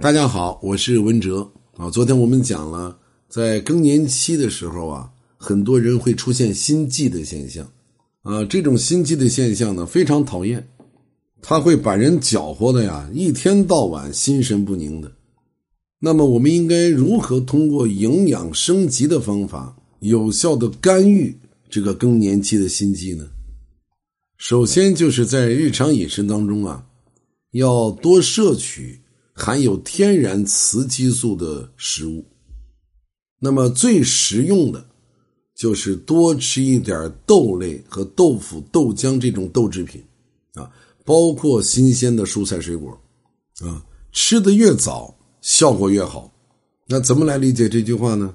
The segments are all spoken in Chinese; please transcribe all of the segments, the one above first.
大家好，我是文哲啊。昨天我们讲了，在更年期的时候啊，很多人会出现心悸的现象啊。这种心悸的现象呢，非常讨厌，它会把人搅和的呀，一天到晚心神不宁的。那么，我们应该如何通过营养升级的方法，有效的干预这个更年期的心悸呢？首先，就是在日常饮食当中啊，要多摄取。含有天然雌激素的食物，那么最实用的，就是多吃一点豆类和豆腐、豆浆这种豆制品，啊，包括新鲜的蔬菜水果，啊，吃的越早效果越好。那怎么来理解这句话呢？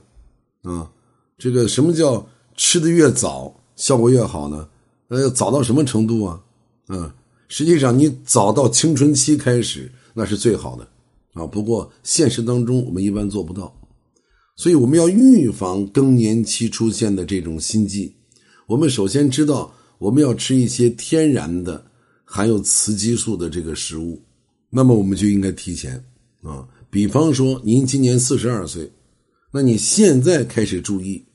啊，这个什么叫吃的越早效果越好呢？呃，早到什么程度啊？啊，实际上你早到青春期开始那是最好的。啊，不过现实当中我们一般做不到，所以我们要预防更年期出现的这种心悸。我们首先知道，我们要吃一些天然的含有雌激素的这个食物，那么我们就应该提前啊。比方说，您今年四十二岁，那你现在开始注意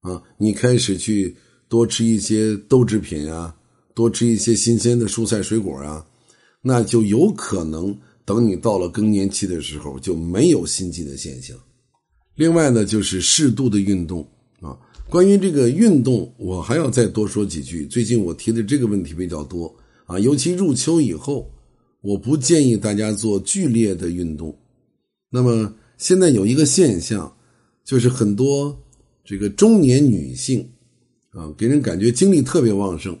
啊，你开始去多吃一些豆制品啊，多吃一些新鲜的蔬菜水果啊，那就有可能。等你到了更年期的时候，就没有心悸的现象。另外呢，就是适度的运动啊。关于这个运动，我还要再多说几句。最近我提的这个问题比较多啊，尤其入秋以后，我不建议大家做剧烈的运动。那么现在有一个现象，就是很多这个中年女性啊，给人感觉精力特别旺盛。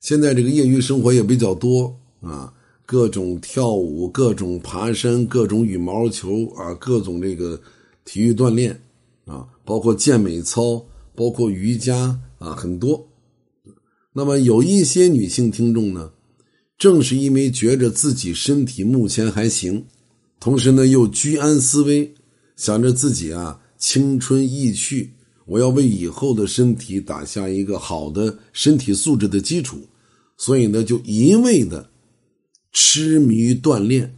现在这个业余生活也比较多啊。各种跳舞，各种爬山，各种羽毛球啊，各种这个体育锻炼啊，包括健美操，包括瑜伽啊，很多。那么有一些女性听众呢，正是因为觉着自己身体目前还行，同时呢又居安思危，想着自己啊青春易去，我要为以后的身体打下一个好的身体素质的基础，所以呢就一味的。痴迷于锻炼，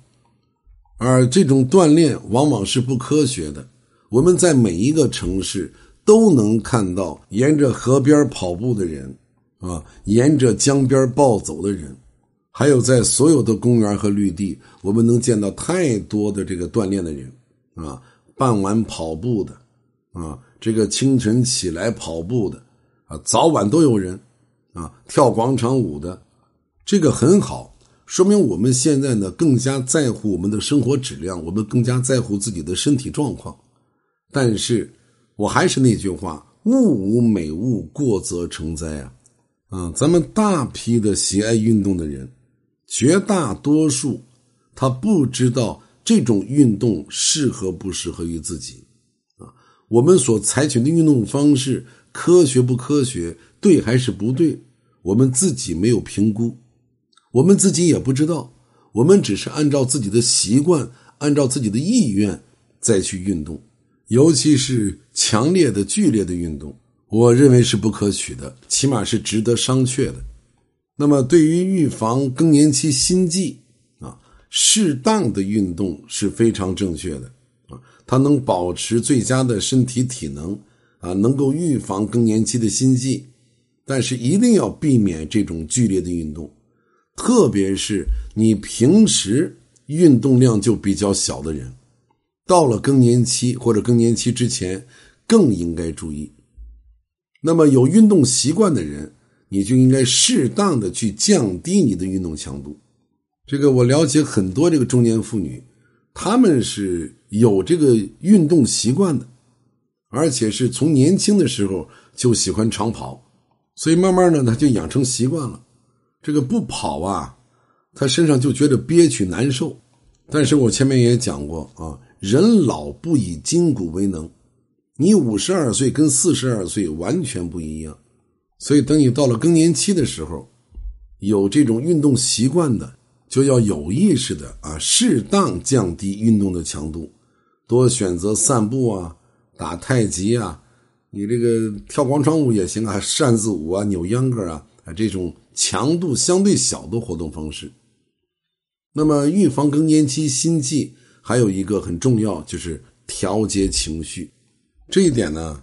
而这种锻炼往往是不科学的。我们在每一个城市都能看到沿着河边跑步的人，啊，沿着江边暴走的人，还有在所有的公园和绿地，我们能见到太多的这个锻炼的人，啊，傍晚跑步的，啊，这个清晨起来跑步的，啊，早晚都有人，啊，跳广场舞的，这个很好。说明我们现在呢更加在乎我们的生活质量，我们更加在乎自己的身体状况。但是，我还是那句话：物无美物，过则成灾啊！啊，咱们大批的喜爱运动的人，绝大多数他不知道这种运动适合不适合于自己啊。我们所采取的运动方式科学不科学，对还是不对，我们自己没有评估。我们自己也不知道，我们只是按照自己的习惯，按照自己的意愿再去运动，尤其是强烈的、剧烈的运动，我认为是不可取的，起码是值得商榷的。那么，对于预防更年期心悸啊，适当的运动是非常正确的啊，它能保持最佳的身体体能啊，能够预防更年期的心悸，但是一定要避免这种剧烈的运动。特别是你平时运动量就比较小的人，到了更年期或者更年期之前，更应该注意。那么有运动习惯的人，你就应该适当的去降低你的运动强度。这个我了解很多这个中年妇女，她们是有这个运动习惯的，而且是从年轻的时候就喜欢长跑，所以慢慢的她就养成习惯了。这个不跑啊，他身上就觉得憋屈难受。但是我前面也讲过啊，人老不以筋骨为能，你五十二岁跟四十二岁完全不一样。所以等你到了更年期的时候，有这种运动习惯的，就要有意识的啊，适当降低运动的强度，多选择散步啊，打太极啊，你这个跳广场舞也行啊，扇子舞啊，扭秧歌啊，啊这种。强度相对小的活动方式，那么预防更年期心悸，还有一个很重要，就是调节情绪。这一点呢，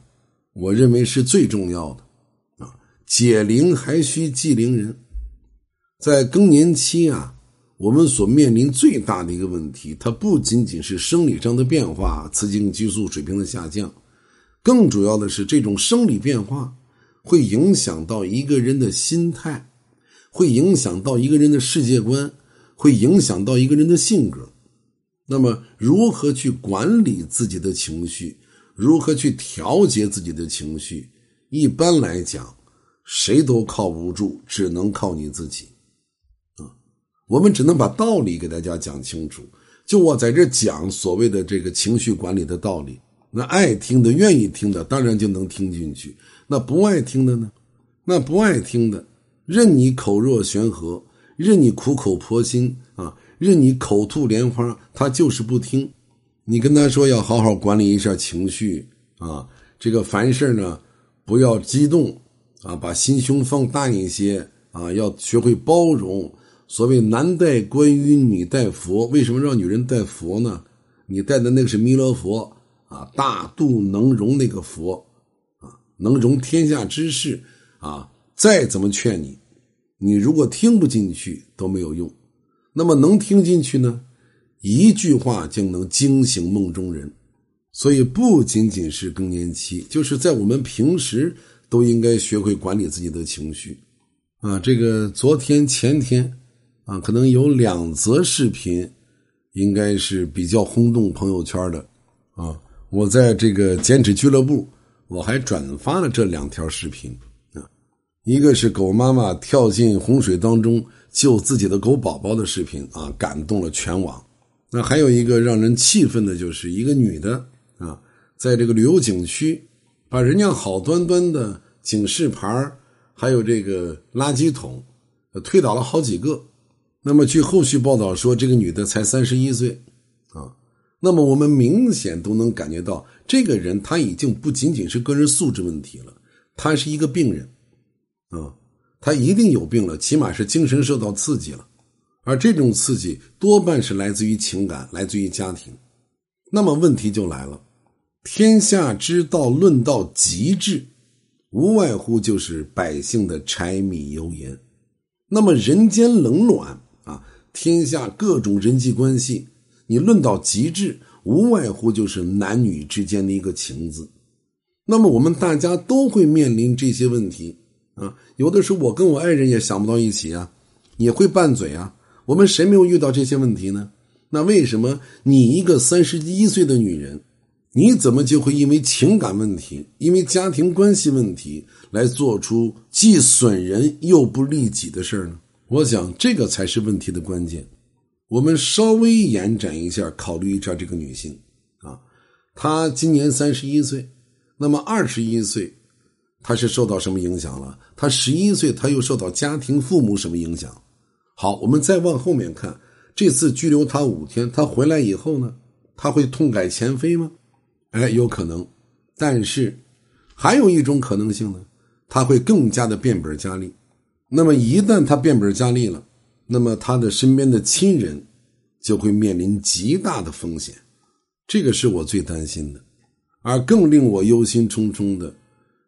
我认为是最重要的啊。解铃还须系铃人，在更年期啊，我们所面临最大的一个问题，它不仅仅是生理上的变化，雌性激素水平的下降，更主要的是这种生理变化会影响到一个人的心态，会影响到一个人的世界观，会影响到一个人的性格。那么，如何去管理自己的情绪？如何去调节自己的情绪？一般来讲，谁都靠不住，只能靠你自己。啊，我们只能把道理给大家讲清楚。就我在这讲所谓的这个情绪管理的道理，那爱听的、愿意听的，当然就能听进去；那不爱听的呢？那不爱听的，任你口若悬河，任你苦口婆心啊，任你口吐莲花，他就是不听。你跟他说要好好管理一下情绪啊，这个凡事呢不要激动啊，把心胸放大一些啊，要学会包容。所谓男戴观音，女戴佛，为什么让女人戴佛呢？你戴的那个是弥勒佛啊，大度能容那个佛啊，能容天下之事啊。再怎么劝你，你如果听不进去都没有用。那么能听进去呢？一句话就能惊醒梦中人，所以不仅仅是更年期，就是在我们平时都应该学会管理自己的情绪。啊，这个昨天前天啊，可能有两则视频，应该是比较轰动朋友圈的。啊，我在这个减脂俱乐部，我还转发了这两条视频。一个是狗妈妈跳进洪水当中救自己的狗宝宝的视频，啊，感动了全网。那还有一个让人气愤的，就是一个女的啊，在这个旅游景区，把人家好端端的警示牌还有这个垃圾桶，推倒了好几个。那么据后续报道说，这个女的才三十一岁啊。那么我们明显都能感觉到，这个人他已经不仅仅是个人素质问题了，他是一个病人啊，他一定有病了，起码是精神受到刺激了。而这种刺激多半是来自于情感，来自于家庭。那么问题就来了：天下之道，论到极致，无外乎就是百姓的柴米油盐。那么人间冷暖啊，天下各种人际关系，你论到极致，无外乎就是男女之间的一个情字。那么我们大家都会面临这些问题啊。有的时候我跟我爱人也想不到一起啊，也会拌嘴啊。我们谁没有遇到这些问题呢？那为什么你一个三十一岁的女人，你怎么就会因为情感问题、因为家庭关系问题来做出既损人又不利己的事呢？我想这个才是问题的关键。我们稍微延展一下，考虑一下这个女性啊，她今年三十一岁，那么二十一岁，他是受到什么影响了？他十一岁，他又受到家庭父母什么影响？好，我们再往后面看，这次拘留他五天，他回来以后呢，他会痛改前非吗？哎，有可能，但是还有一种可能性呢，他会更加的变本加厉。那么一旦他变本加厉了，那么他的身边的亲人就会面临极大的风险，这个是我最担心的。而更令我忧心忡忡的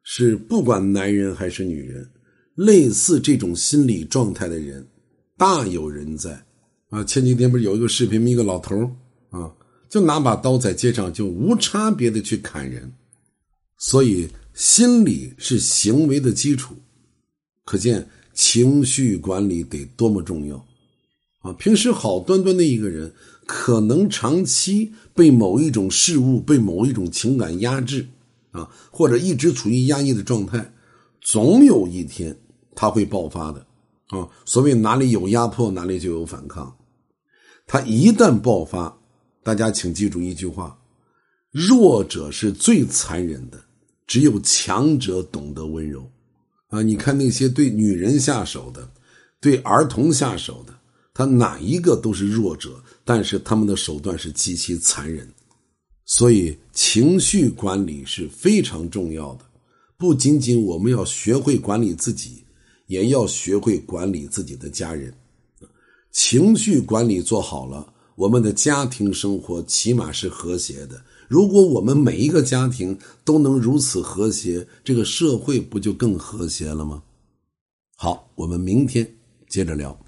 是，不管男人还是女人，类似这种心理状态的人。大有人在，啊！前几天不是有一个视频，一个老头啊，就拿把刀在街上就无差别的去砍人，所以心理是行为的基础，可见情绪管理得多么重要，啊！平时好端端的一个人，可能长期被某一种事物、被某一种情感压制，啊，或者一直处于压抑的状态，总有一天他会爆发的。啊，所谓哪里有压迫，哪里就有反抗。他一旦爆发，大家请记住一句话：弱者是最残忍的，只有强者懂得温柔。啊，你看那些对女人下手的，对儿童下手的，他哪一个都是弱者，但是他们的手段是极其残忍。所以，情绪管理是非常重要的。不仅仅我们要学会管理自己。也要学会管理自己的家人，情绪管理做好了，我们的家庭生活起码是和谐的。如果我们每一个家庭都能如此和谐，这个社会不就更和谐了吗？好，我们明天接着聊。